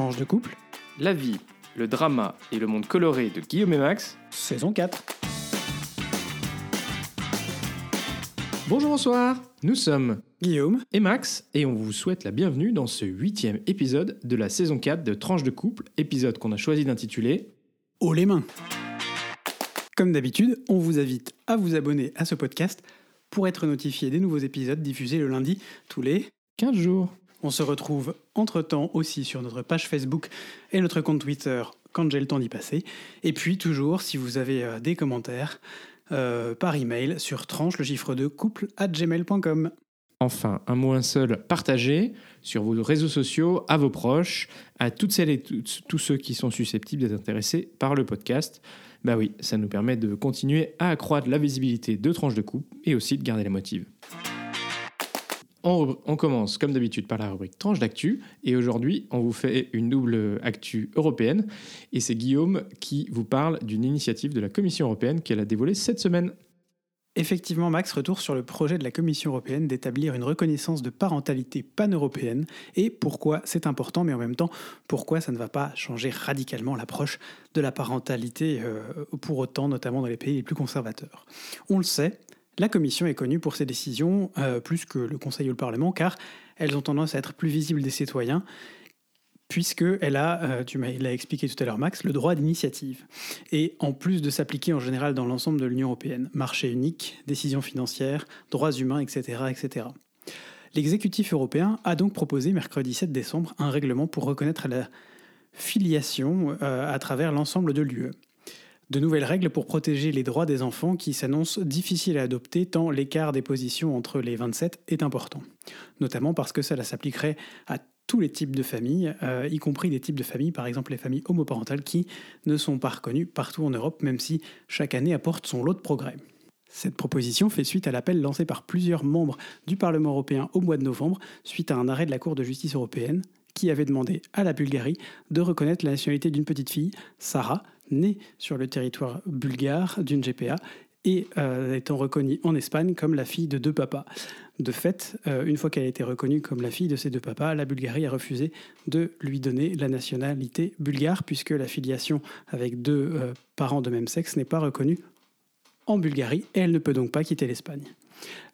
Tranche de couple, La vie, le drama et le monde coloré de Guillaume et Max. saison 4. Bonjour, bonsoir. Nous sommes Guillaume, et Max et on vous souhaite la bienvenue dans ce huitième épisode de la saison 4 de Tranche de couple, épisode qu'on a choisi d'intituler haut les mains. Comme d'habitude, on vous invite à vous abonner à ce podcast pour être notifié des nouveaux épisodes diffusés le lundi tous les 15 jours. On se retrouve entre-temps aussi sur notre page Facebook et notre compte Twitter quand j'ai le temps d'y passer. Et puis toujours, si vous avez euh, des commentaires, euh, par email sur tranche le chiffre de couple at gmail.com. Enfin, un mot un seul, partagez sur vos réseaux sociaux, à vos proches, à toutes celles et tous ceux qui sont susceptibles d'être intéressés par le podcast. Bah oui, ça nous permet de continuer à accroître la visibilité de Tranche de couple et aussi de garder les motifs. On, commence comme d'habitude par la rubrique Tranche d'actu et aujourd'hui on vous fait une double actu européenne et c'est Guillaume qui vous parle d'une initiative de la Commission européenne qu'elle a dévoilée cette semaine. Effectivement, Max retourne sur le projet de la Commission européenne d'établir une reconnaissance de parentalité pan-européenne et pourquoi c'est important, mais en même temps, pourquoi ça ne va pas changer radicalement l'approche de la parentalité euh, pour autant, notamment dans les pays les plus conservateurs. On le sait, la Commission est connue pour ses décisions euh, plus que le Conseil ou le Parlement, car elles ont tendance à être plus visibles des citoyens, puisqu'elle a, euh, tu l'as expliqué tout à l'heure Max, le droit d'initiative. Et en plus de s'appliquer en général dans l'ensemble de l'Union européenne, marché unique, décisions financières, droits humains, etc. etc. L'exécutif européen a donc proposé mercredi 7 décembre un règlement pour reconnaître la filiation euh, à travers l'ensemble de l'UE. De nouvelles règles pour protéger les droits des enfants qui s'annoncent difficiles à adopter tant l'écart des positions entre les 27 est important. Notamment parce que cela s'appliquerait à tous les types de familles, euh, y compris des types de familles, par exemple les familles homoparentales, qui ne sont pas reconnues partout en Europe, même si chaque année apporte son lot de progrès. Cette proposition fait suite à l'appel lancé par plusieurs membres du Parlement européen au mois de novembre, suite à un arrêt de la Cour de justice européenne, qui avait demandé à la Bulgarie de reconnaître la nationalité d'une petite fille, Sarah, née sur le territoire bulgare d'une GPA, et euh, étant reconnue en Espagne comme la fille de deux papas. De fait, euh, une fois qu'elle a été reconnue comme la fille de ces deux papas, la Bulgarie a refusé de lui donner la nationalité bulgare, puisque la filiation avec deux euh, parents de même sexe n'est pas reconnue en Bulgarie, et elle ne peut donc pas quitter l'Espagne.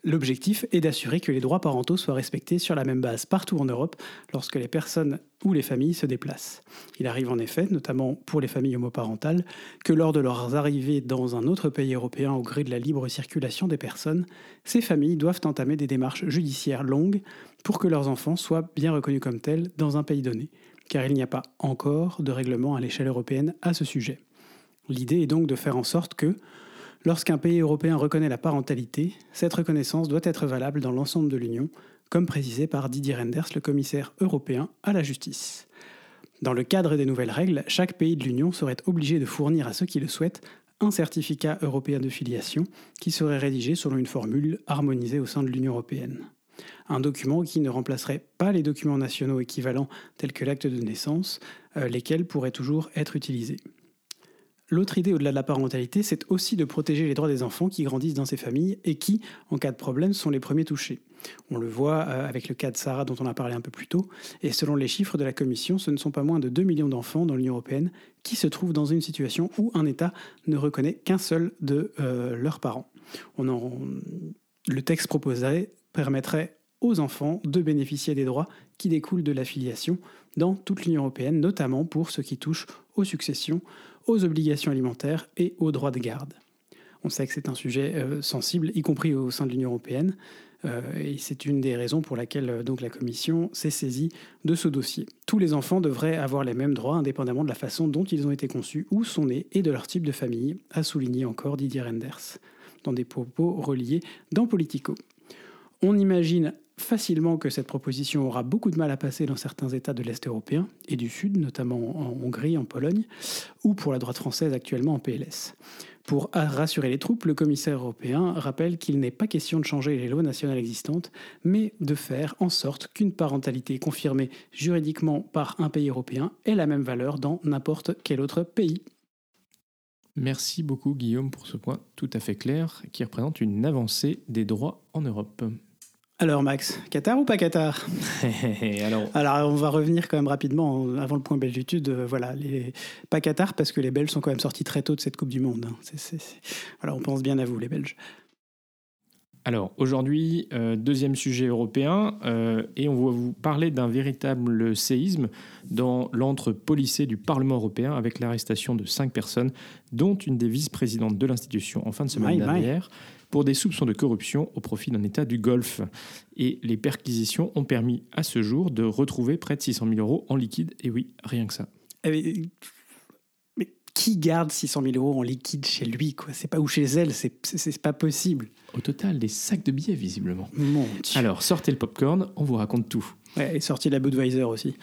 L'objectif est d'assurer que les droits parentaux soient respectés sur la même base partout en Europe lorsque les personnes ou les familles se déplacent. Il arrive en effet, notamment pour les familles homoparentales, que lors de leurs arrivées dans un autre pays européen au gré de la libre circulation des personnes, ces familles doivent entamer des démarches judiciaires longues pour que leurs enfants soient bien reconnus comme tels dans un pays donné, car il n'y a pas encore de règlement à l'échelle européenne à ce sujet. L'idée est donc de faire en sorte que, Lorsqu'un pays européen reconnaît la parentalité, cette reconnaissance doit être valable dans l'ensemble de l'Union, comme précisé par Didier Renders, le commissaire européen à la justice. Dans le cadre des nouvelles règles, chaque pays de l'Union serait obligé de fournir à ceux qui le souhaitent un certificat européen de filiation qui serait rédigé selon une formule harmonisée au sein de l'Union européenne. Un document qui ne remplacerait pas les documents nationaux équivalents tels que l'acte de naissance, euh, lesquels pourraient toujours être utilisés. L'autre idée au-delà de la parentalité, c'est aussi de protéger les droits des enfants qui grandissent dans ces familles et qui, en cas de problème, sont les premiers touchés. On le voit euh, avec le cas de Sarah dont on a parlé un peu plus tôt, et selon les chiffres de la Commission, ce ne sont pas moins de 2 millions d'enfants dans l'Union européenne qui se trouvent dans une situation où un État ne reconnaît qu'un seul de euh, leurs parents. Le texte proposé permettrait aux enfants de bénéficier des droits qui découlent de la filiation dans toute l'Union européenne, notamment pour ce qui touche aux successions, aux obligations alimentaires et aux droits de garde. On sait que c'est un sujet euh, sensible, y compris au sein de l'Union européenne, euh, et c'est une des raisons pour laquelle euh, donc la Commission s'est saisie de ce dossier. Tous les enfants devraient avoir les mêmes droits, indépendamment de la façon dont ils ont été conçus, où sont nés et de leur type de famille, a souligné encore Didier Renders, dans des propos reliés dans Politico. On imagine facilement que cette proposition aura beaucoup de mal à passer dans certains États de l'Est européen et du Sud, notamment en Hongrie, en Pologne, ou pour la droite française actuellement en PLS. Pour rassurer les troupes, le commissaire européen rappelle qu'il n'est pas question de changer les lois nationales existantes, mais de faire en sorte qu'une parentalité confirmée juridiquement par un pays européen ait la même valeur dans n'importe quel autre pays. Merci beaucoup Guillaume pour ce point tout à fait clair qui représente une avancée des droits en Europe. Alors Max, Qatar ou pas Qatar? Alors, Alors on va revenir quand même rapidement en- avant le point belgitude. euh, voilà, les... pas Qatar parce que les Belges sont quand même sortis très tôt de cette Coupe du Monde. hein. C'est- c'est- c'est- Voilà, on pense bien à vous les Belges. Alors aujourd'hui, euh, deuxième sujet européen, euh, et on va vous parler d'un véritable séisme dans l'antre policé du Parlement européen avec l'arrestation de cinq personnes, dont une des vice-présidentes de l'institution en fin de semaine dernière, pour des soupçons de corruption au profit d'un État du Golfe. Et les perquisitions ont permis à ce jour de retrouver près de 600 000 euros en liquide, et oui, rien que ça. Eh, Mais, qui garde 600 000 euros en liquide chez lui quoi? C'est pas ou chez elle, c'est pas possible. Au total, des sacs de billets visiblement. Mon Dieu. Alors, sortez le popcorn, on vous raconte tout. Ouais, et sorti la Budweiser aussi.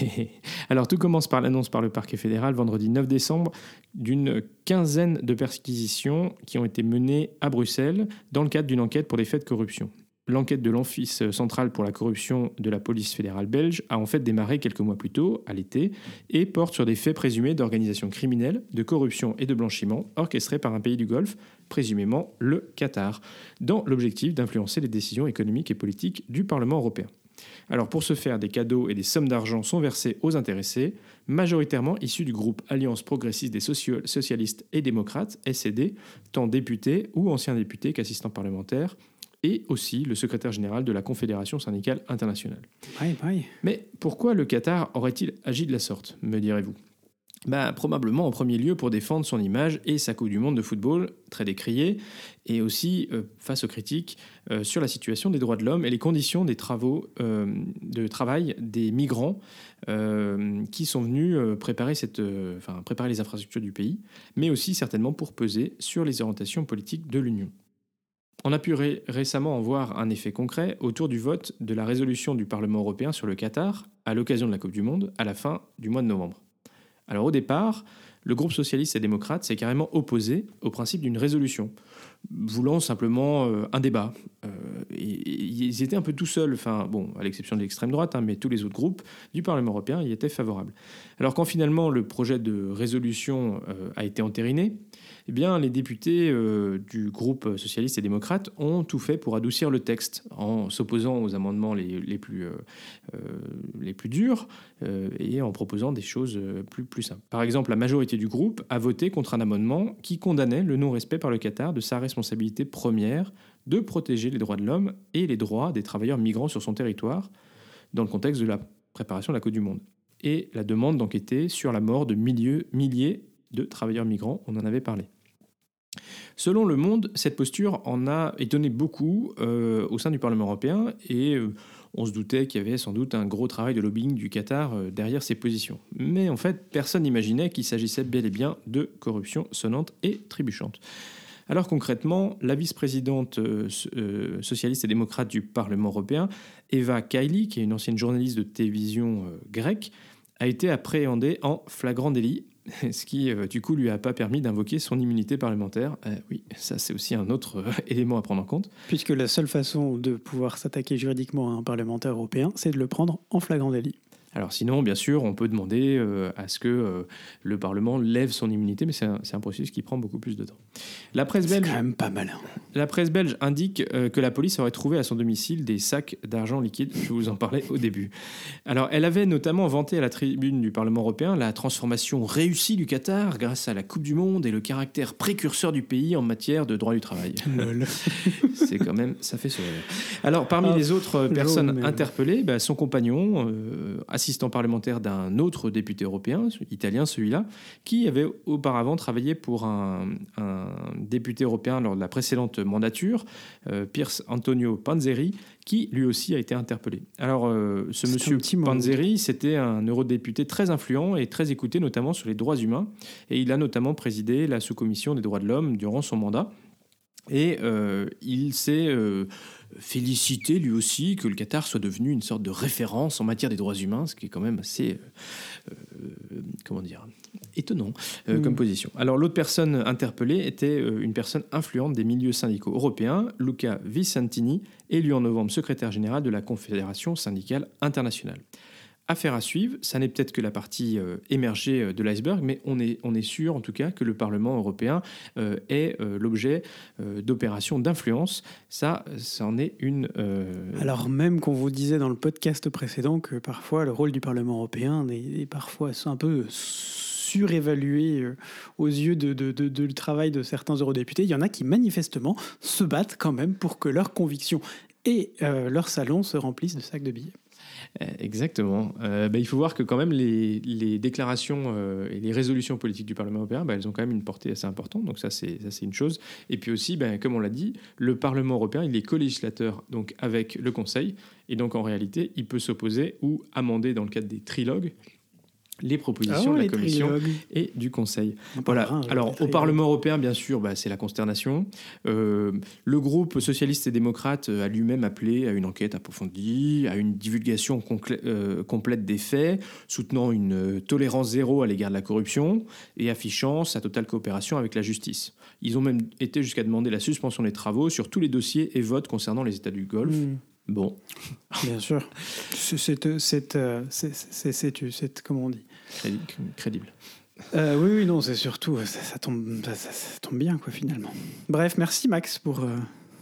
Alors tout commence par l'annonce par le parquet fédéral vendredi 9 décembre d'une quinzaine de perquisitions qui ont été menées à Bruxelles dans le cadre d'une enquête pour des faits de corruption. L'enquête de l'Office central pour la corruption de la police fédérale belge a en fait démarré quelques mois plus tôt, à l'été, et porte sur des faits présumés d'organisation criminelle, de corruption et de blanchiment orchestrés par un pays du Golfe, présumément le Qatar, dans l'objectif d'influencer les décisions économiques et politiques du Parlement européen. Alors pour ce faire, des cadeaux et des sommes d'argent sont versés aux intéressés, majoritairement issus du groupe Alliance progressiste des socialistes et démocrates, SED, tant députés ou anciens députés qu'assistants parlementaires, et aussi le secrétaire général de la Confédération syndicale internationale. Mais pourquoi le Qatar aurait-il agi de la sorte, me direz-vous? Bah, Probablement en premier lieu pour défendre son image et sa Coupe du Monde de football, très décriée, et aussi euh, face aux critiques euh, sur la situation des droits de l'homme et les conditions des travaux euh, de travail des migrants qui sont venus préparer, les infrastructures du pays, mais aussi certainement pour peser sur les orientations politiques de l'Union. On a pu ré- récemment en voir un effet concret autour du vote de la résolution du Parlement européen sur le Qatar à l'occasion de la Coupe du Monde à la fin du mois de novembre. Alors au départ, le groupe socialiste et démocrate s'est carrément opposé au principe d'une résolution, voulant simplement euh, un débat. Euh, ils étaient un peu tout seuls, enfin à l'exception de l'extrême droite, hein, mais tous les autres groupes du Parlement européen y étaient favorables. Alors quand finalement le projet de résolution euh, a été entériné, eh bien, les députés euh, du groupe socialiste et démocrate ont tout fait pour adoucir le texte en s'opposant aux amendements les, euh, euh, plus durs et en proposant des choses plus, simples. Par exemple, la majorité du groupe a voté contre un amendement qui condamnait le non-respect par le Qatar de sa responsabilité première de protéger les droits de l'homme et les droits des travailleurs migrants sur son territoire dans le contexte de la préparation de la Coupe du Monde. Et la demande d'enquêter sur la mort de milliers de travailleurs migrants, on en avait parlé. Selon Le Monde, cette posture en a étonné beaucoup euh, au sein du Parlement européen et euh, on se doutait qu'il y avait sans doute un gros travail de lobbying du Qatar euh, derrière ces positions. Mais en fait, personne n'imaginait qu'il s'agissait bel et bien de corruption sonnante et trébuchante. Alors concrètement, la vice-présidente so- socialiste et démocrate du Parlement européen, Eva Kaili, qui est une ancienne journaliste de télévision grecque, a été appréhendée en flagrant délit, ce qui euh, du coup lui a pas permis d'invoquer son immunité parlementaire. Euh, oui, ça c'est aussi un autre euh, élément à prendre en compte. Puisque la seule façon de pouvoir s'attaquer juridiquement à un parlementaire européen, c'est de le prendre en flagrant délit. Alors sinon, bien sûr, on peut demander euh, à ce que euh, le Parlement lève son immunité, mais c'est un, processus qui prend beaucoup plus de temps. La presse C'est belge quand même pas malin. La presse belge indique euh, que la police aurait trouvé à son domicile des sacs d'argent liquide. Je vous en parlais au début. Alors, elle avait notamment vanté à la tribune du Parlement européen la transformation réussie du Qatar grâce à la Coupe du Monde et le caractère précurseur du pays en matière de droit du travail. C'est quand même, ça fait sourire. Alors, parmi Ah, les autres personnes interpellées, bah, son compagnon, assistant parlementaire d'un autre député européen, italien celui-là, qui avait auparavant travaillé pour un, un député européen lors de la précédente mandature, euh, Pierce Antonio Panzeri, qui lui aussi a été interpellé. Alors, euh, ce monsieur. Panzeri, c'était un eurodéputé très influent et très écouté, notamment sur les droits humains, et il a notamment présidé la sous-commission des droits de l'homme durant son mandat. Et euh, il s'est euh, félicité lui aussi que le Qatar soit devenu une sorte de référence en matière des droits humains, ce qui est quand même assez, euh, euh, comment dire, étonnant euh, Mm. comme position. Alors l'autre personne interpellée était une personne influente des milieux syndicaux européens, Luca Vicentini, élu en novembre secrétaire général de la Confédération syndicale internationale. Affaire à suivre, ça n'est peut-être que la partie euh, émergée euh, de l'iceberg, mais on est, on est sûr en tout cas que le Parlement européen euh, est l'objet d'opérations d'influence. Ça, c'en est une... Alors même qu'on vous disait dans le podcast précédent que parfois le rôle du Parlement européen est, parfois un peu surévalué aux yeux de, de- de- de- travail de certains eurodéputés, il y en a qui manifestement se battent quand même pour que leurs convictions et euh, leur salon se remplissent de sacs de billets. Euh, Exactement. Euh, bah, il faut voir que quand même les, déclarations euh, et les résolutions politiques du Parlement européen, bah, elles ont quand même une portée assez importante. Donc ça, c'est une chose. Et puis aussi, bah, comme on l'a dit, le Parlement européen, il est co-législateur avec le Conseil. Et donc en réalité, il peut s'opposer ou amender dans le cadre des trilogues les propositions Oh, de la Commission trilogues. et du Conseil. On Voilà. des Alors, au. Parlement européen, bien sûr, bah, c'est la consternation. Euh, le groupe socialiste et démocrate a lui-même appelé à une enquête approfondie, à une divulgation euh, complète des faits, soutenant une euh, tolérance zéro à l'égard de la corruption et affichant sa totale coopération avec la justice. Ils ont même été jusqu'à demander la suspension des travaux sur tous les dossiers et votes concernant les États du Golfe. Mm. Bon, Bien sûr. C'est, c'est, euh, c'est- comment on dit crédi- crédible. Euh, oui, oui, non, c'est surtout, ça, ça tombe, ça, tombe bien, quoi, finalement. Bref, merci Max pour euh,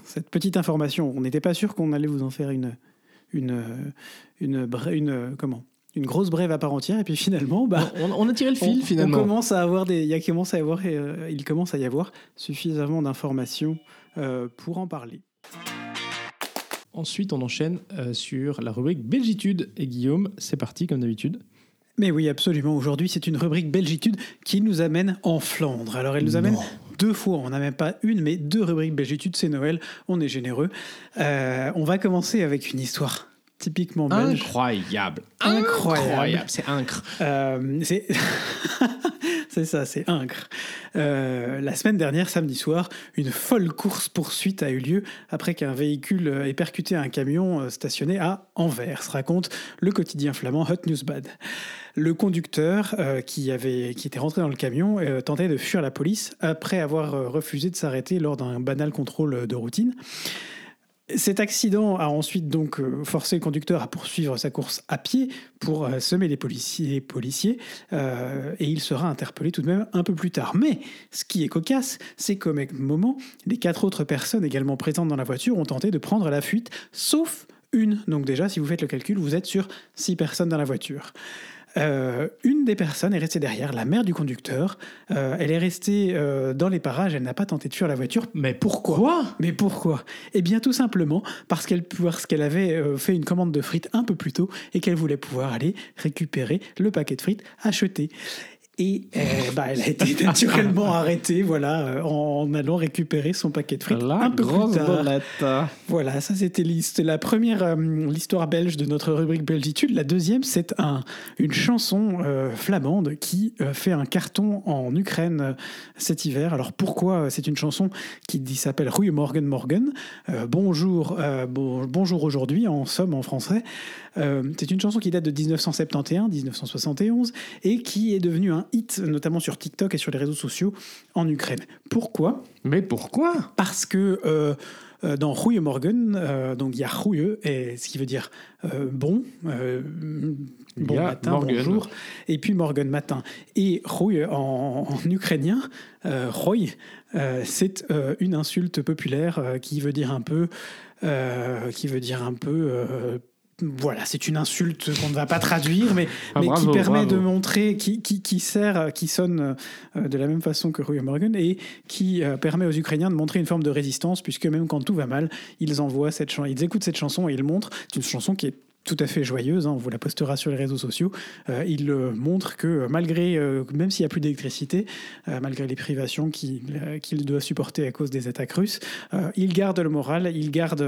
cette petite information. On n'était pas sûr qu'on allait vous en faire une, une, euh, une, une, euh, comment une grosse brève à part entière, et puis finalement, bah, On, on a tiré le on, fil, on finalement. commence à avoir des, il y a commence à y avoir, euh, il commence à y avoir suffisamment d'informations euh, pour en parler. Ensuite, on enchaîne euh, sur la rubrique Belgitude. Et Guillaume, c'est parti, comme d'habitude. Mais oui, absolument. Aujourd'hui, c'est une rubrique Belgitude qui nous amène en Flandre. Alors, elle nous amène Non. deux fois. On n'a même pas une, mais deux rubriques Belgitude. C'est Noël. On est généreux. Euh, on va commencer avec une histoire typiquement belge. Incroyable. Incroyable. C'est incre. Euh, c'est c'est ça, c'est incre. Euh, la semaine dernière, samedi soir, une folle course-poursuite a eu lieu après qu'un véhicule ait percuté un camion euh, stationné à Anvers, raconte le quotidien flamand Hot Newsbad. Le conducteur euh, qui, avait, qui était rentré dans le camion tentait de fuir la police après avoir refusé de s'arrêter lors d'un banal contrôle de routine. Cet accident a ensuite donc euh, forcé le conducteur à poursuivre sa course à pied pour euh, semer les policiers, policiers euh, et il sera interpellé tout de même un peu plus tard. Mais ce qui est cocasse, c'est qu'au même moment, les quatre autres personnes également présentes dans la voiture ont tenté de prendre la fuite, sauf une. Donc déjà, si vous faites le calcul, vous êtes sur six personnes dans la voiture. Euh, une des personnes est restée derrière, la mère du conducteur. Euh, elle est restée euh, dans les parages, elle n'a pas tenté de fuir la voiture. Mais Pourquoi? Mais pourquoi? Eh bien, tout simplement parce qu'elle parce qu'elle avait fait une commande de frites un peu plus tôt et qu'elle voulait pouvoir aller récupérer le paquet de frites acheté. Et euh, bah, elle a été naturellement arrêtée, voilà, euh, en allant récupérer son paquet de frites un peu plus tard. Voilà, ça c'était la première euh, l'histoire belge de notre rubrique Belgitude. La deuxième, c'est un, une chanson euh, flamande qui fait un carton en Ukraine cet hiver. Alors pourquoi c'est une chanson qui s'appelle Rue Morgan Morgan Bonjour, bon- bonjour aujourd'hui en somme en français. Euh, c'est une chanson qui date de 1971-1971 et qui est devenue un hit, notamment sur TikTok et sur les réseaux sociaux en Ukraine. Pourquoi? Mais pourquoi? Parce que euh, euh, dans Rouille Morgan, euh, donc il y a Rouille, et ce qui veut dire euh, bon, euh, bon matin, Morgan. bonjour, et puis Morgan matin. Et Rouille en, en ukrainien, Roy, c'est une insulte populaire qui veut dire un peu, qui veut dire un peu. Voilà, c'est une insulte qu'on ne va pas traduire, mais, Ah, mais bravo, qui permet bravo. de montrer, qui, qui, qui sert, qui sonne euh, de la même façon que Rouille Morgan et qui euh, permet aux Ukrainiens de montrer une forme de résistance, puisque même quand tout va mal, ils envoient cette chanson, ils écoutent cette chanson et ils montrent. C'est une chanson qui est tout à fait joyeuse, hein, on vous la postera sur les réseaux sociaux. Euh, il euh, montre que euh, malgré, euh, même s'il n'y a plus d'électricité, malgré les privations qu'il doit supporter à cause des attaques russes, il garde le moral, il garde,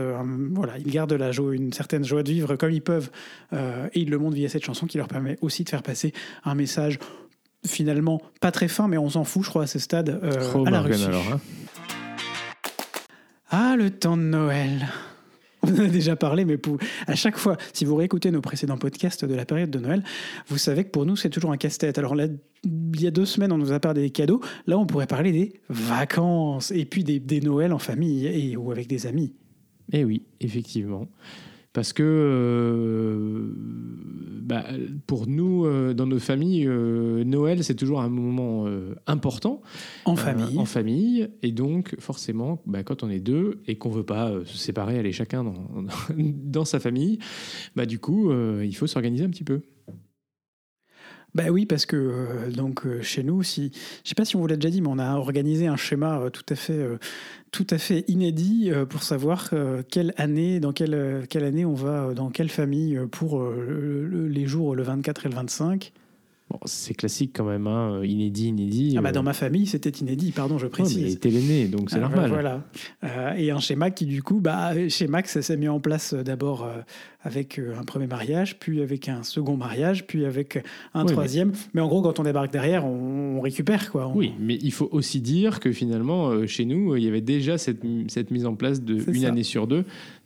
voilà, il garde la joie, une certaine joie de vivre comme ils peuvent, et il le montre via cette chanson qui leur permet aussi de faire passer un message finalement pas très fin, mais on s'en fout, je crois, à ce stade, à la Russie. alors. hein. Ah, le temps de Noël on en a déjà parlé, mais à chaque fois, si vous réécoutez nos précédents podcasts de la période de Noël, vous savez que pour nous, c'est toujours un casse-tête. Alors il y a deux semaines, on nous a parlé des cadeaux. Là, on pourrait parler des vacances et puis des, des Noëls en famille et, ou avec des amis. Eh oui, effectivement. Parce que, euh, bah, pour nous, euh, dans nos familles, euh, Noël, c'est toujours un moment important. En famille. en famille. Et donc, forcément, bah, quand on est deux et qu'on veut pas se séparer, aller chacun dans, dans sa famille, bah, du coup, il faut s'organiser un petit peu. Bah oui, parce que euh, donc euh, chez nous, si je sais pas si on vous l'a déjà dit, mais on a organisé un schéma euh, tout à fait, tout à fait inédit pour savoir quelle année, dans quelle, quelle année on va, dans quelle famille pour le- le- les jours le 24 et le 25. Bon, c'est classique quand même, hein, inédit, inédit. Ah bah euh, dans ma famille, c'était inédit. Pardon, je ouais, précise. mais t'es l'aîné, donc c'est Ah, normal. Voilà. Euh, et un schéma qui, du coup, bah, chez Max, ça s'est mis en place euh, d'abord euh, avec euh, un premier mariage, puis avec un second mariage, puis avec un mais- troisième. Mais... en gros, quand on débarque derrière, on, on récupère. Quoi. On- Oui, mais il faut aussi dire que finalement, euh, chez nous, euh, il y avait déjà cette, cette mise en place de une ça. année sur deux.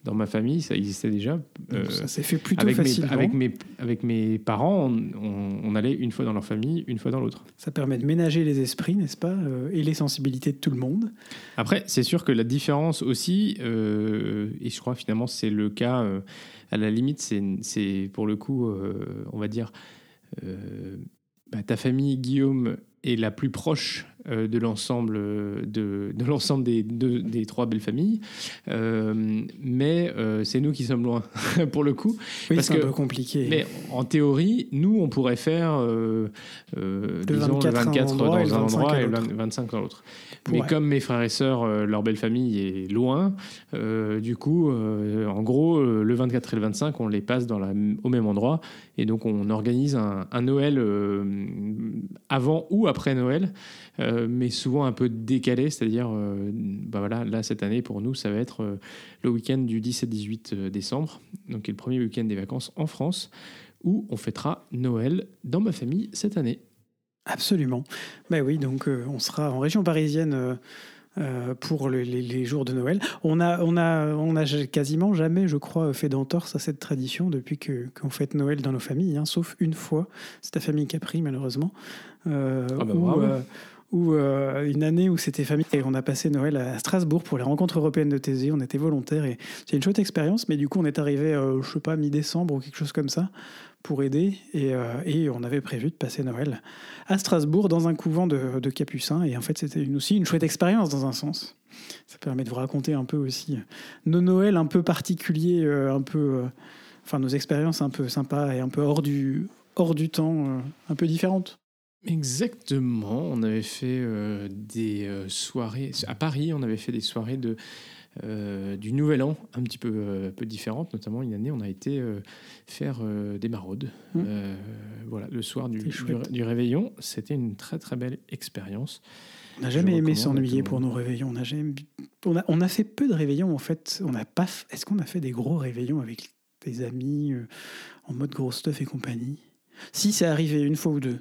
Dans ma famille, ça existait déjà. Donc, Euh, ça s'est fait plutôt avec, mes, facilement. avec, mes, avec mes parents, on, on- on allait une fois dans leur famille, une fois dans l'autre. Ça permet de ménager les esprits, n'est-ce pas euh, Et les sensibilités de tout le monde. Après, c'est sûr que la différence aussi, euh, et je crois finalement c'est le cas, à la limite, c'est- pour le coup, on va dire, bah, ta famille, Guillaume, est la plus proche de l'ensemble euh, de, de l'ensemble des, des trois belles familles, Euh, mais euh, c'est nous qui sommes loin, pour le coup. Oui, Parce c'est un que- peu compliqué. Mais en théorie, nous, on pourrait faire euh, euh, Le disons, 24 le 24 à un endroit et le dans un 25 endroit et le l'autre. 25 dans l'autre. Ouais. Mais comme mes frères et sœurs, euh, leur belle famille est loin, euh, du coup, euh, en gros, euh, le 24 et le 25, on les passe dans la, au même endroit. Et donc, on organise un, un Noël euh, avant ou après Noël, euh, mais souvent un peu décalé. C'est-à-dire, euh, bah voilà, là, cette année, pour nous, ça va être euh, le week-end du 17-18 décembre, donc qui est le premier week-end des vacances en France, où on fêtera Noël dans ma famille cette année. Absolument. Ben oui, donc euh, on sera en région parisienne euh, euh, pour le- les, les jours de Noël. On a, on a, on a quasiment jamais, je crois, fait d'entorse à cette tradition depuis que qu'on fête Noël dans nos familles, hein, sauf une fois. C'est ta famille Capri, malheureusement. Euh, Ah bah où, bravo. euh, où, euh, une année où c'était famille et on a passé Noël à Strasbourg pour les rencontres européennes de Thésée. On était volontaires et c'est une chouette expérience. Mais du coup, on est arrivé, euh, je sais pas, mi-décembre ou quelque chose comme ça pour aider et, euh, on avait prévu de passer Noël à Strasbourg dans un couvent de, capucins. Et en fait, c'était aussi une chouette expérience dans un sens. Ça permet de vous raconter un peu aussi euh, nos Noëls un peu particuliers, un peu, enfin nos expériences un peu sympas et un peu hors du, hors du temps, un peu différentes. Exactement, on avait fait euh, des euh, soirées à Paris, on avait fait des soirées de euh, du Nouvel An un petit peu peu différentes, notamment une année on a été faire des maraudes. Mm. Euh, voilà, le soir du, réveillon, c'était une très très belle expérience. On n'a jamais Je aimé s'ennuyer pour nos réveillons. On a, jamais... on, a, on a fait peu de réveillons en fait. On n'a pas. f- Est-ce qu'on a fait des gros réveillons avec des amis en mode gros stuff et compagnie? Si, c'est arrivé une fois ou deux.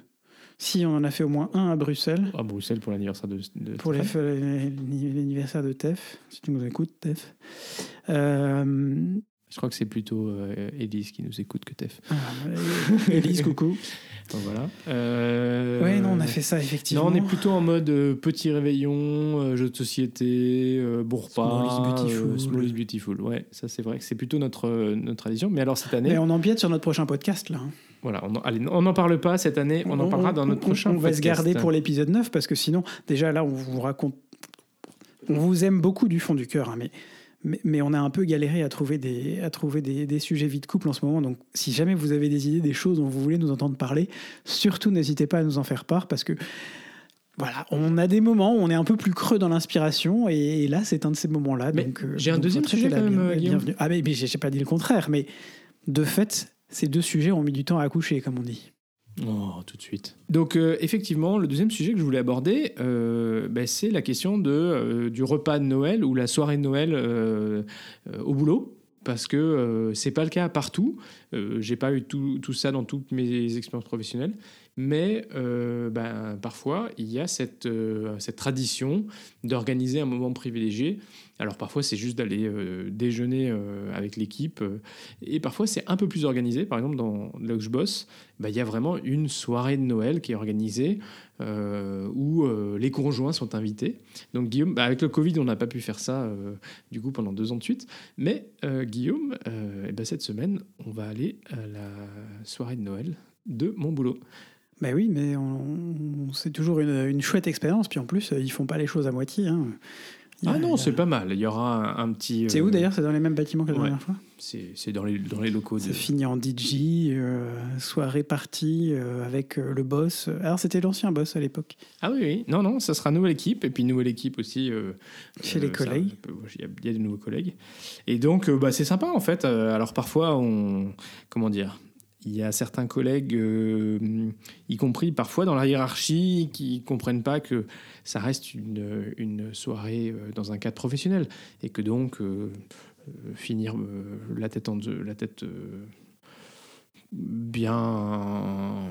Si, on en a fait au moins un à Bruxelles. À Bruxelles pour l'anniversaire de, de Pour l'anniversaire de Tef, si tu nous écoutes, Tef. Euh, Je crois que c'est plutôt euh, Élise qui nous écoute que Tef. ah, Élise, coucou. Donc voilà. Euh, Oui, non, on a fait ça effectivement. Non, on est plutôt en mode euh, petit réveillon, euh, jeu de société, bon repas. Small is beautiful. small is beautiful. Ouais, ça c'est vrai que c'est plutôt notre, notre tradition. Mais alors cette année, Mais on empiète sur notre prochain podcast là. Voilà, on en, allez, on n'en parle pas cette année, on, en parlera dans notre prochain On va se garder pour l'épisode 9 parce que sinon, déjà là, on vous raconte. On vous aime beaucoup du fond du cœur, hein, mais, mais, mais on a un peu galéré à trouver, des, à trouver des, des sujets vie de couple en ce moment. Donc, si jamais vous avez des idées, des choses dont vous voulez nous entendre parler, surtout n'hésitez pas à nous en faire part parce que. Voilà, on a des moments où on est un peu plus creux dans l'inspiration et, et là c'est un de ces moments-là. Mais donc, euh, j'ai un deuxième sujet quand même, Guillaume. bienvenue. Ah mais, mais j'ai j'ai pas dit le contraire, mais de fait, ces deux sujets ont mis du temps à accoucher, comme on dit. Oh, tout de suite. Donc, euh, effectivement, le deuxième sujet que je voulais aborder, euh, ben, c'est la question de, euh, du repas de Noël ou la soirée de Noël euh, euh, au boulot. Parce que euh, c'est pas le cas partout. Euh, J'ai pas eu tout, tout ça dans toutes mes expériences professionnelles. Mais euh, ben, parfois, il y a cette, euh, cette tradition d'organiser un moment privilégié. Alors parfois, c'est juste d'aller déjeuner avec l'équipe. et parfois, c'est un peu plus organisé. Par exemple, dans là où je bosse, bah, il y a vraiment une soirée de Noël qui est organisée où les conjoints sont invités. Donc Guillaume, bah, avec le Covid, on n'a pas pu faire ça du coup pendant deux ans de suite. Mais Guillaume, euh, eh ben, cette semaine, on va aller à la soirée de Noël de mon boulot. Bah oui, mais c'est toujours une, une chouette expérience. Puis en plus, euh, ils font pas les choses à moitié. hein. Ah non, a- c'est pas mal. Il y aura un, un petit. C'est euh, où d'ailleurs? C'est dans les mêmes bâtiments que la ouais. dernière fois? C'est dans les, dans les locaux. Ça de- finit en DJ, euh, soirée partie euh, avec euh, le boss. Alors c'était l'ancien boss à l'époque. Ah oui, oui. Non, non, ça sera nouvelle équipe. Et puis nouvelle équipe aussi. euh, Chez euh, les collègues. euh, Il y, y a des nouveaux collègues. Et donc, euh, bah, c'est sympa en fait. Euh, Alors parfois, on. Comment dire il y a certains collègues, euh, y compris parfois dans la hiérarchie, qui comprennent pas que ça reste une, une soirée euh, dans un cadre professionnel et que donc euh, finir euh, la tête en deux- la tête bien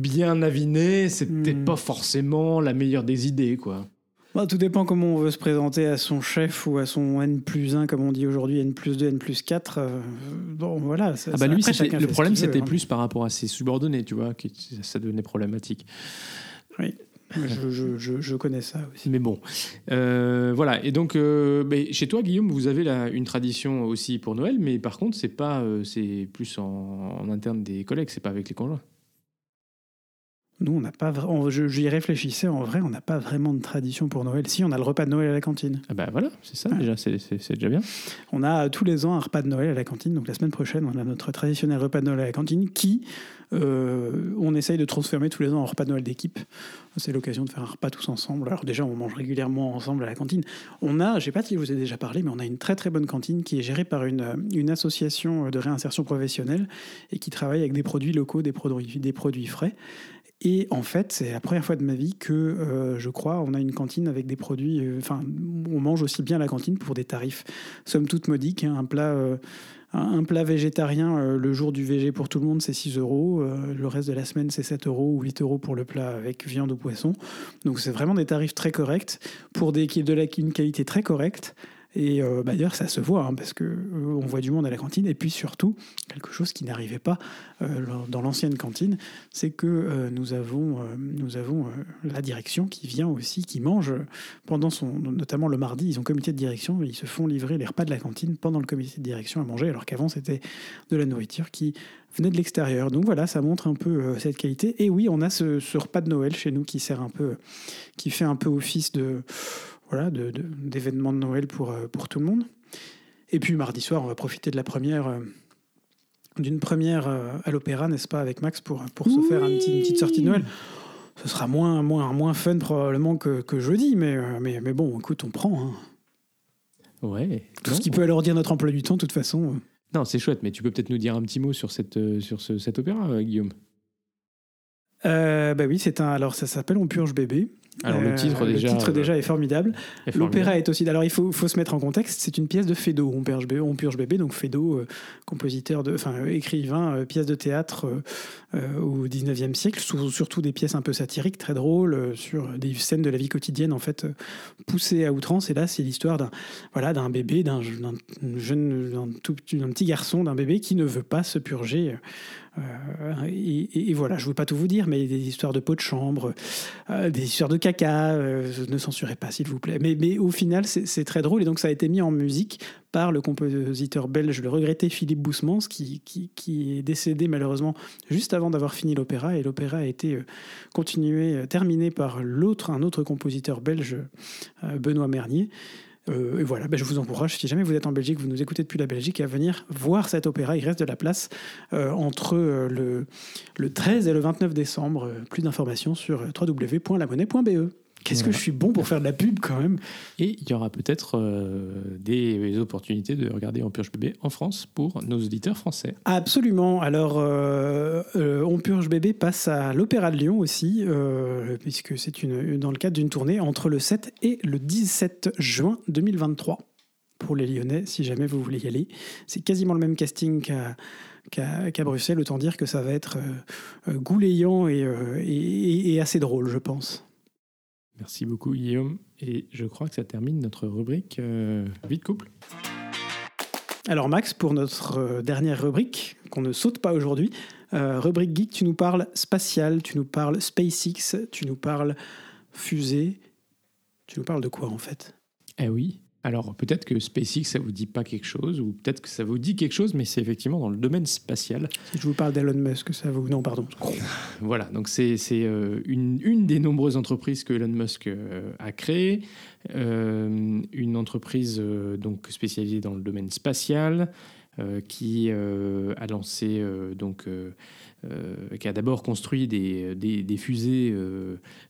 bien avinée, c'est peut-être Hmm. pas forcément la meilleure des idées, quoi. Bah, tout dépend comment on veut se présenter à son chef ou à son N plus 1, comme on dit aujourd'hui, N plus 2, N plus 4. euh, bon, voilà. ça- Ah bah ça- lui, après, le problème, c'était hein. plus par rapport à ses subordonnés, tu vois, que ça devenait problématique. Je, je- je- je connais ça aussi. Mais bon, Euh, voilà. Et donc, euh, mais chez toi, Guillaume, vous avez là une tradition aussi pour Noël, mais par contre, c'est pas, euh, c'est plus en, en interne des collègues, c'est pas avec les conjoints. Nous, on n'a pas je- J'y réfléchissais, en vrai, on n'a pas vraiment de tradition pour Noël. Si, on a le repas de Noël à la cantine. Ah bah voilà, c'est ça Ouais. déjà, c'est- c'est c'est déjà bien. On a tous les ans un repas de Noël à la cantine. Donc la semaine prochaine, on a notre traditionnel repas de Noël à la cantine qui, euh, on essaye de transformer tous les ans en repas de Noël d'équipe. C'est l'occasion de faire un repas tous ensemble. Alors déjà, on mange régulièrement ensemble à la cantine. On a, je sais pas si je vous ai déjà parlé, mais on a une très très bonne cantine qui est gérée par une, une association de réinsertion professionnelle et qui travaille avec des produits locaux, des produits, des produits frais. Et en fait, c'est la première fois de ma vie que, euh, je crois, on a une cantine avec des produits. euh, Enfin, on mange aussi bien à la cantine pour des tarifs, somme toute modiques. hein. Un plat. euh, un plat végétarien, le jour du VG pour tout le monde, c'est 6 euros. Le reste de la semaine, c'est 7 euros ou 8 euros pour le plat avec viande ou poisson. Donc, c'est vraiment des tarifs très corrects pour des, de la, une qualité très correcte. Et euh, bah, d'ailleurs, ça se voit, hein, parce que euh, voit du monde à la cantine. Et puis surtout, quelque chose qui n'arrivait pas euh, dans l'ancienne cantine, c'est que nous avons, nous avons la direction qui vient aussi, qui mange pendant son, notamment le mardi, ils ont comité de direction, ils se font livrer les repas de la cantine pendant le comité de direction à manger, alors qu'avant c'était de la nourriture qui venait de l'extérieur. Donc voilà, ça montre un peu cette qualité. Et oui, on a ce, ce repas de Noël chez nous qui sert un peu, qui fait un peu office de voilà, de- de- d'événements de, Noël pour, euh, pour tout le monde. Et puis mardi soir, on va profiter de la première, euh, d'une première euh, à l'opéra, n'est-ce pas, avec Max pour, pour se faire un petit- une petite sortie de Noël. Ce sera moins, moins, moins fun probablement que, que jeudi, mais, mais, mais bon, écoute, on prend. hein. Ouais. Tout Non, ce qui peut alourdir notre emploi du temps, de toute façon. Non, c'est chouette, mais tu peux peut-être nous dire un petit mot sur, cette, sur ce- cet opéra, Guillaume? Euh, bah oui, c'est un. Alors ça s'appelle On purge bébé. Alors, le Euh, titre, déjà, Le titre euh, déjà est formidable. est formidable. L'opéra est aussi. Alors il faut, faut se mettre en contexte. C'est une pièce de Feydeau. On purge bébé. On purge bébé. Donc Feydeau, euh, compositeur de, enfin euh, écrivain, euh, pièce de théâtre euh, au 19e siècle. sou- surtout des pièces un peu satiriques, très drôles, euh, sur des scènes de la vie quotidienne en fait euh, poussées à outrance. Et là, c'est l'histoire d'un voilà bébé, d'un jeune, d'un petit- garçon, d'un bébé qui ne veut pas se purger. Et, voilà, je ne veux pas tout vous dire, mais des histoires de pots de chambre, des histoires de caca, ne censurez pas s'il vous plaît. Mais, au final, c'est très drôle et donc ça a été mis en musique par le compositeur belge, le regretté Philippe Boussemans, qui, qui est décédé malheureusement juste avant d'avoir fini l'opéra. Et l'opéra a été euh, continué, euh, terminé par l'autre, un autre compositeur belge, euh, Benoît Mernier. Voilà, ben, je vous encourage, si jamais vous êtes en Belgique, vous nous écoutez depuis la Belgique, à venir voir cet opéra. Il reste de la place entre le, le 13 et le 29 décembre. Plus d'informations sur www.lamonnaie.be. Qu'est-ce que je suis bon pour faire de la pub quand même? Et il y aura peut-être euh, des opportunités de regarder En Purge Bébé en France pour nos auditeurs français. Absolument. Alors, euh, euh, On Purge Bébé passe à l'Opéra de Lyon aussi, puisque c'est une, dans le cadre d'une tournée entre le 7 et le 17 juin 2023. Pour les Lyonnais, si jamais vous voulez y aller. C'est quasiment le même casting qu'à Bruxelles, autant dire que ça va être et, et- et assez drôle, je pense. Merci beaucoup, Guillaume. Et je crois que ça termine notre rubrique euh, Vie de couple. Alors Max, pour notre euh, dernière rubrique, qu'on ne saute pas aujourd'hui, euh, rubrique geek, tu nous parles spatial, tu nous parles SpaceX, tu nous parles fusée. Tu nous parles de quoi en fait? Eh oui. Alors peut-être que SpaceX, ça vous dit pas quelque chose, ou peut-être que ça vous dit quelque chose, mais c'est effectivement dans le domaine spatial. Si je vous parle d'Elon Musk, ça vous... Non, pardon. voilà, donc c'est euh, une, une, des nombreuses entreprises que Elon Musk euh, a créées, euh, une entreprise donc spécialisée dans le domaine spatial, qui a lancé donc qui a d'abord construit des, des, des fusées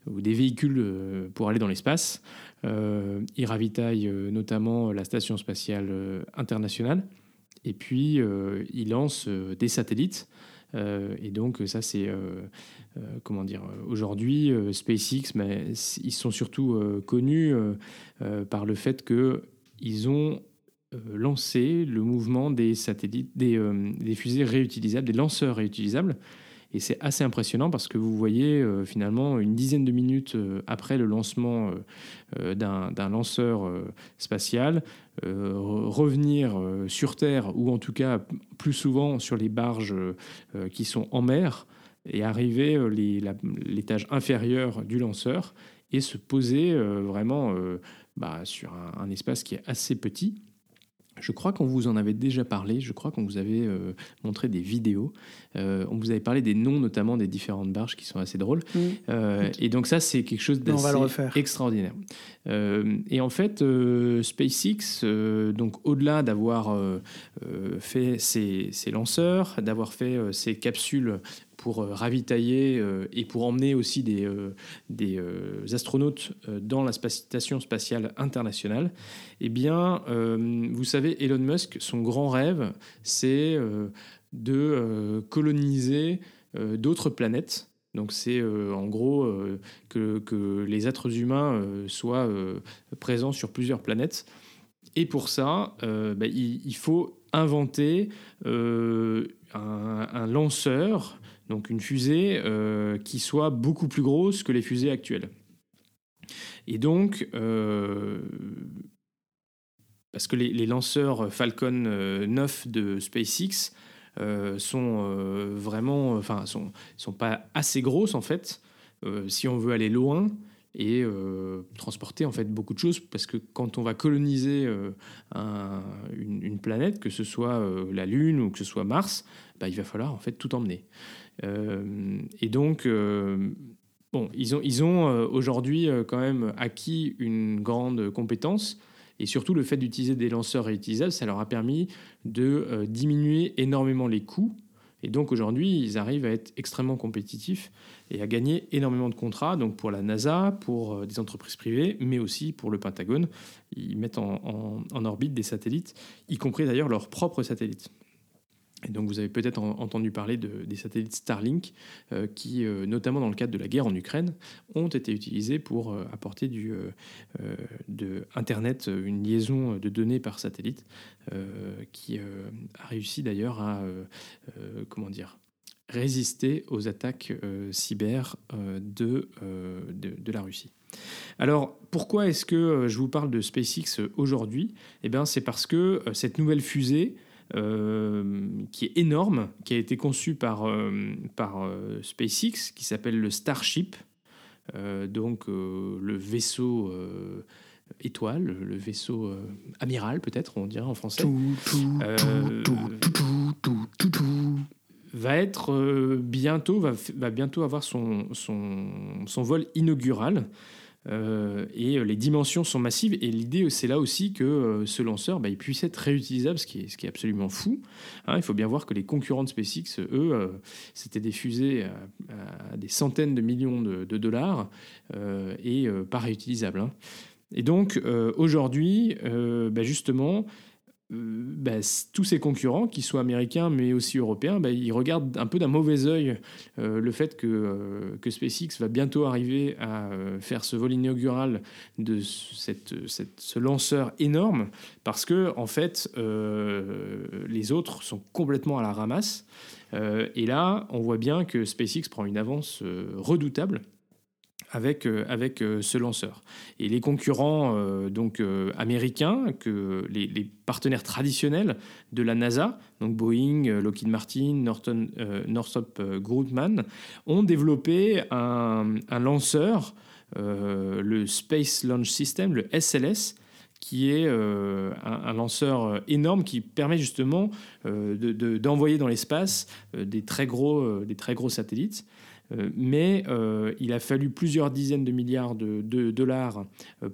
ou des véhicules pour aller dans l'espace. Euh, il ravitaille euh, notamment la station spatiale euh, internationale. Et puis, il lance des satellites. et donc, ça, c'est. comment dire Aujourd'hui, SpaceX, mais ils sont surtout connus par le fait qu'ils ont lancé le mouvement des satellites, des, fusées réutilisables, des lanceurs réutilisables. Et c'est assez impressionnant parce que vous voyez euh, finalement une dizaine de minutes euh, après le lancement euh, d'un lanceur spatial revenir sur Terre ou en tout cas plus souvent sur les barges qui sont en mer et arriver l'étage inférieur du lanceur et se poser vraiment bah, sur un, espace qui est assez petit je crois qu'on vous en avait déjà parlé, je crois qu'on vous avait euh, montré des vidéos, euh, on vous avait parlé des noms notamment des différentes barges qui sont assez drôles. Euh, et donc ça, c'est quelque chose d'assez extraordinaire. et en fait, SpaceX, donc au-delà d'avoir fait ses, ses lanceurs, d'avoir fait ses capsules pour euh, ravitailler euh, et pour emmener aussi des, euh, des astronautes dans la station spatiale internationale, eh bien, vous savez, Elon Musk, son grand rêve, c'est de coloniser d'autres planètes. Donc c'est en gros que, que, les êtres humains soient présents sur plusieurs planètes. Et pour ça, bah, il, faut inventer un, un, lanceur donc une fusée euh, qui soit beaucoup plus grosse que les fusées actuelles. Et donc, euh, parce que les, lanceurs Falcon 9 euh, de SpaceX sont vraiment, pas assez grosses en fait, si on veut aller loin et transporter en fait beaucoup de choses parce que quand on va coloniser une, planète, que ce soit la Lune ou que ce soit Mars, bah, il va falloir en fait tout emmener. Euh, et donc, euh, bon, ils ont, euh, aujourd'hui quand même acquis une grande compétence. Et surtout, le fait d'utiliser des lanceurs réutilisables, ça leur a permis de diminuer énormément les coûts. Et donc aujourd'hui, ils arrivent à être extrêmement compétitifs et à gagner énormément de contrats, donc pour la NASA, pour des entreprises privées, mais aussi pour le Pentagone. Ils mettent en, en orbite des satellites, y compris d'ailleurs leurs propres satellites. Et donc vous avez peut-être entendu parler des satellites Starlink euh, qui, euh, notamment dans le cadre de la guerre en Ukraine, ont été utilisés pour euh, apporter du, de Internet, une liaison de données par satellite, qui a réussi d'ailleurs à comment dire résister aux attaques cyber de, de, de, la Russie. Alors pourquoi est-ce que je vous parle de SpaceX aujourd'hui? Eh bien c'est parce que cette nouvelle fusée qui est énorme, qui a été conçu par, euh, par euh, SpaceX, qui s'appelle le Starship, donc le vaisseau étoile, le vaisseau amiral peut-être, on dirait en français, va être bientôt, va, va, bientôt avoir son, son, son vol inaugural. Euh, et euh, les dimensions sont massives. Et l'idée, c'est là aussi que euh, ce lanceur, bah, puisse être réutilisable, ce qui est, absolument fou. Hein. il faut bien voir que les concurrents de SpaceX, eux, c'était des fusées à, des centaines de millions de, dollars et pas réutilisables. Hein. Et donc, aujourd'hui, bah, justement, euh, bah, tous ses concurrents, qu'ils soient américains mais aussi européens, bah, ils regardent un peu d'un mauvais œil euh, le fait que, euh, SpaceX va bientôt arriver à faire ce vol inaugural de ce lanceur énorme, parce que en fait, les autres sont complètement à la ramasse. et là, on voit bien que SpaceX prend une avance redoutable. Avec, avec ce lanceur. Et les concurrents donc, américains, que les, partenaires traditionnels de la NASA, donc Boeing, Lockheed Martin, Norton, Northrop Grumman, ont développé un, lanceur, le Space Launch System, le SLS, qui est euh, un, lanceur euh, énorme qui permet justement euh, d'envoyer dans l'espace des, des très gros satellites. Mais il a fallu plusieurs dizaines de milliards de, dollars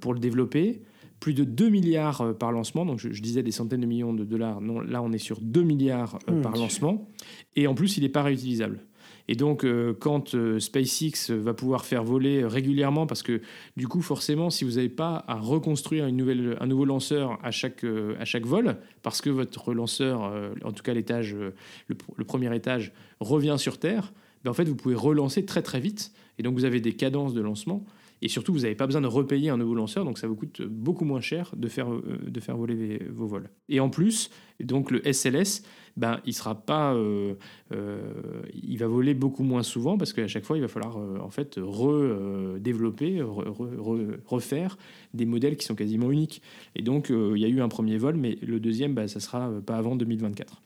pour le développer, plus de 2 milliards par lancement, donc je, disais des centaines de millions de dollars, non, là on est sur 2 milliards par lancement, et en plus il n'est pas réutilisable. Et donc, euh, quand euh, SpaceX va pouvoir faire voler régulièrement, parce que du coup, forcément, si vous n'avez pas à reconstruire une nouvelle, un nouveau lanceur à chaque, euh, à chaque vol, parce que votre lanceur, en tout cas l'étage, le, premier étage, revient sur Terre, ben en fait, vous pouvez relancer très très vite. Et donc, vous avez des cadences de lancement. Et surtout, vous n'avez pas besoin de repayer un nouveau lanceur, donc ça vous coûte beaucoup moins cher de faire, de faire voler vos vols. Et en plus, donc le SLS, ben, il sera pas, euh, euh, il va voler beaucoup moins souvent parce qu'à chaque fois, il va falloir euh, en fait redévelopper, refaire des modèles qui sont quasiment uniques. Et donc, il y a eu un premier vol, mais le deuxième, ben, ça sera pas avant 2024.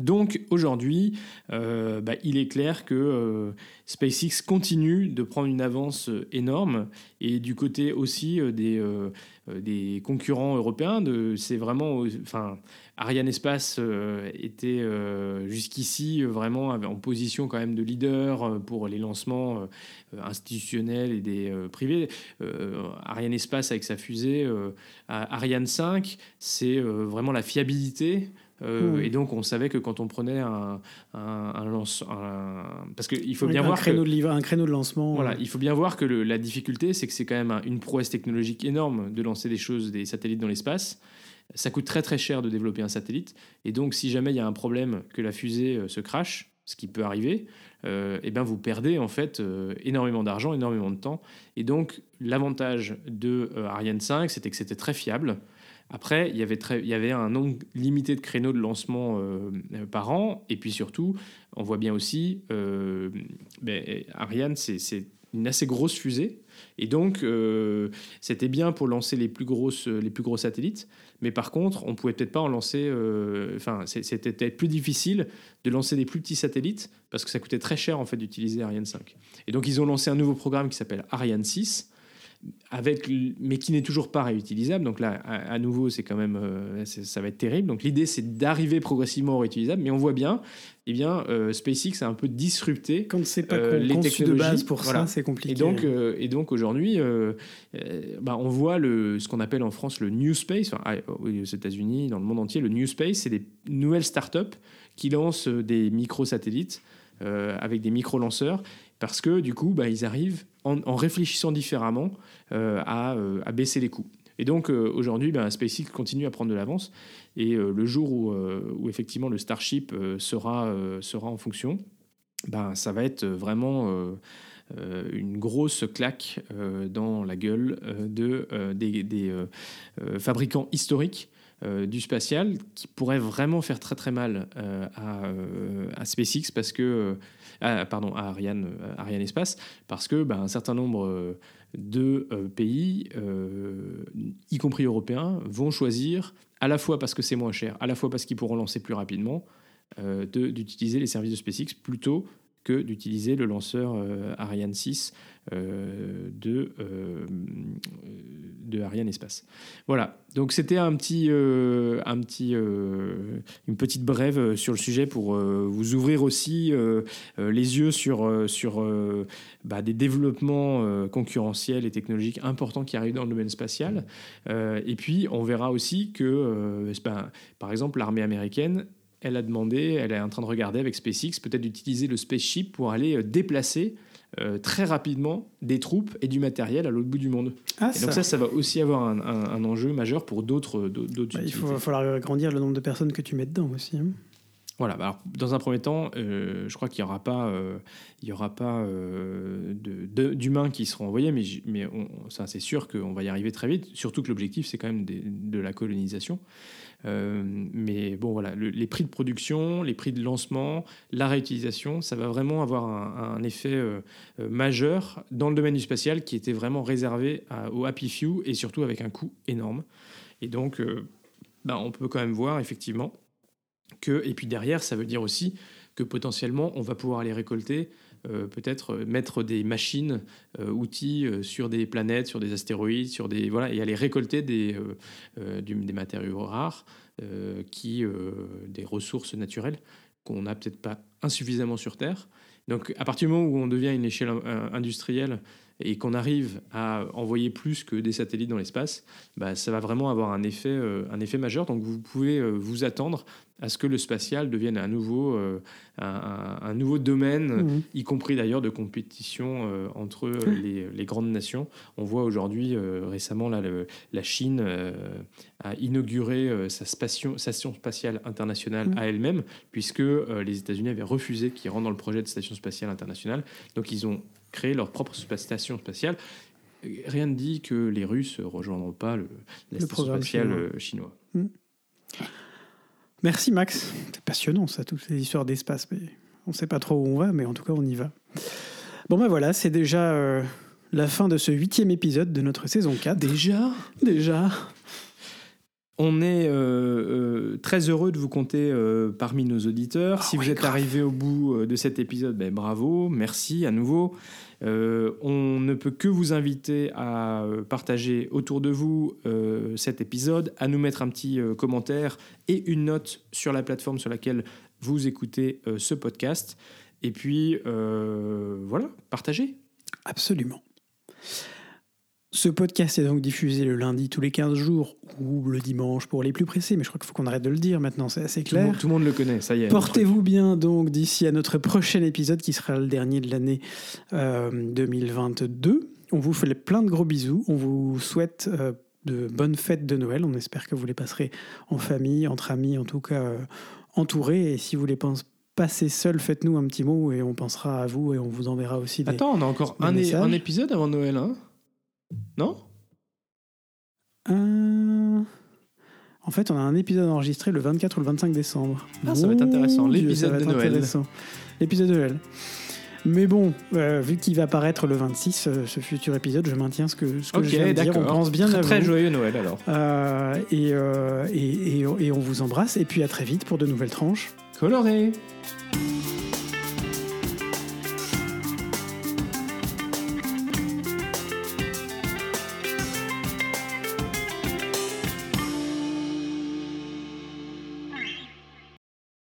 Donc aujourd'hui, bah, il est clair que SpaceX continue de prendre une avance énorme et du côté aussi des, concurrents européens, c'est vraiment, enfin, Ariane Espace euh, était euh, jusqu'ici euh, vraiment en position quand même de leader pour les lancements institutionnels et des privés. Ariane Espace avec sa fusée Ariane 5, c'est vraiment la fiabilité. Hmm. Et donc, on savait que quand on prenait un, un, parce qu'il faut bien voir créneau de un créneau de lancement. Voilà, il faut bien voir que la difficulté, c'est que c'est quand même une prouesse technologique énorme de lancer des choses, des satellites dans l'espace. Ça coûte très très cher de développer un satellite. Et donc, si jamais il y a un problème que la fusée euh, se crache, ce qui peut arriver, euh, eh ben vous perdez en fait euh, énormément d'argent, énormément de temps. Et donc, l'avantage de Ariane 5, c'était que c'était très fiable. Après, il y, avait un nombre limité de créneaux de lancement par an. Et puis surtout, on voit bien aussi, ben, Ariane, c'est une assez grosse fusée. Et donc, c'était bien pour lancer les plus, grosses, les plus gros satellites. Mais par contre, on pouvait peut-être pas en lancer. Euh, enfin, c'était peut-être plus difficile de lancer des plus petits satellites parce que ça coûtait très cher en fait d'utiliser Ariane 5. Et donc, ils ont lancé un nouveau programme qui s'appelle Ariane 6 avec, mais qui n'est toujours pas réutilisable. Donc là, à, nouveau, c'est quand même, euh, ça va être terrible. Donc l'idée, c'est d'arriver progressivement au réutilisable, mais on voit bien, eh bien, euh, SpaceX a un peu disrupté quand c'est pas euh, les technologies de base pour ça, c'est compliqué. Et donc, et donc aujourd'hui, bah, on voit le, ce qu'on appelle en France le New Space, ah, aux États-Unis, dans le monde entier, le New Space, c'est des nouvelles startups qui lancent des micro-satellites avec des micro-lanceurs parce que du coup, bah, ils arrivent en, réfléchissant différemment euh, euh, à, baisser les coûts. Et donc euh, aujourd'hui, bah, SpaceX continue à prendre de l'avance. Et le jour où, effectivement le Starship sera, sera en fonction, bah, ça va être vraiment une grosse claque dans la gueule de, des, fabricants historiques du spatial qui pourrait vraiment faire très très mal à, à, SpaceX parce que pardon, à Ariane, euh, Ariane Espace, parce que ben, un certain nombre euh, de euh, pays, y compris européens, vont choisir, à la fois parce que c'est moins cher, à la fois parce qu'ils pourront lancer plus rapidement, d'utiliser les services de SpaceX plutôt que d'utiliser le lanceur Ariane 6 euh, de, euh, de Ariane Espace. Voilà, donc c'était un petit, euh, un petit, une petite brève sur le sujet pour vous ouvrir aussi les yeux sur, sur bah, des développements concurrentiels et technologiques importants qui arrivent dans le domaine spatial. et puis, on verra aussi que, par exemple, l'armée américaine elle a demandé, elle est en train de regarder avec SpaceX peut-être d'utiliser le spaceship pour aller déplacer euh, très rapidement des troupes et du matériel à l'autre bout du monde. Ah, et donc ça, ça va aussi avoir un, enjeu majeur pour d'autres bah, Il va falloir agrandir le nombre de personnes que tu mets dedans aussi. Hein. Voilà, bah, alors, dans un premier temps, euh, je crois qu'il n'y aura pas, euh, il y aura pas d'humains qui seront envoyés, mais, mais ça c'est sûr qu'on va y arriver très vite, surtout que l'objectif c'est quand même de la colonisation. Euh, mais bon, voilà, le- les prix de production, les prix de lancement, la réutilisation, ça va vraiment avoir un, effet euh, euh, majeur dans le domaine du spatial qui était vraiment réservé à- au Happy Few et surtout avec un coût énorme. Et donc, bah, on peut quand même voir effectivement que, et puis derrière, ça veut dire aussi que potentiellement, on va pouvoir aller récolter, peut-être euh, mettre des machines, euh, outils euh, sur des planètes, sur des astéroïdes, sur des voilà, et aller récolter des, euh, euh, des matériaux rares, euh, qui, euh, des ressources naturelles qu'on n'a peut-être pas insuffisamment sur Terre. Donc, à partir du moment où on devient une échelle euh, industrielle et qu'on arrive à envoyer plus que des satellites dans l'espace, bah, ça va vraiment avoir un effet, euh, un effet majeur. Donc, vous pouvez euh, vous attendre à ce que le spatial devienne un nouveau, euh, un, un- un nouveau domaine, Mhm. y compris d'ailleurs de compétition entre euh, les, les grandes nations. On voit aujourd'hui, récemment, là, le- la Chine a inauguré sa station, station spatiale internationale Mhm. à elle-même, puisque les États-Unis avaient refusé qu'ils rentrent dans le projet de station spatiale internationale. Donc ils ont créé leur propre station spatiale. Rien ne dit que les Russes ne rejoindront pas le, la Le station programme spatiale chinois. euh, chinois. Merci Max. C'est passionnant ça, toutes ces histoires d'espace. Mais on ne sait pas trop où on va, mais en tout cas on y va. Bon ben voilà, c'est déjà euh, la fin de ce huitième épisode de notre saison 4. Déjà? Déjà. On est euh, euh, très heureux de vous compter euh, parmi nos auditeurs. Ah si oui, vous êtes grave. arrivé au bout de cet épisode, ben, bravo, merci à nouveau. Euh, on ne peut que vous inviter à euh, partager autour de vous euh, cet épisode, à nous mettre un petit commentaire et une note sur la plateforme sur laquelle vous écoutez ce podcast. Et puis, voilà, partagez. Absolument. Ce podcast est donc diffusé le lundi tous les 15 jours ou le dimanche pour les plus pressés, mais je crois qu'il faut qu'on arrête de le dire maintenant, c'est assez Tout le, monde, clair. tout le monde le connaît, ça y est. Portez-vous bien donc d'ici à notre prochain épisode qui sera le dernier de l'année euh, 2022. On vous fait plein de gros bisous. On vous souhaite euh, de bonnes fêtes de Noël. On espère que vous les passerez en famille, entre amis, en tout cas euh, entourés. Et si vous les pensez passer seul, faites-nous un petit mot et on pensera à vous et on vous enverra aussi des. Attends, on a encore un, un épisode avant Noël, hein? Non? Euh, En fait, on a un épisode enregistré le 24 ou le 25 décembre. Ah, ça va être intéressant. L'épisode de Noël. L'épisode de Noël. Mais bon, euh, vu qu'il va paraître le 26, euh, ce futur épisode, je maintiens ce que, ce que je viens de dire. d'accord. On pense bien très, à très vous. joyeux Noël alors. Euh, et, et, et- et on vous embrasse. Et puis à très vite pour de nouvelles tranches. Coloré Thank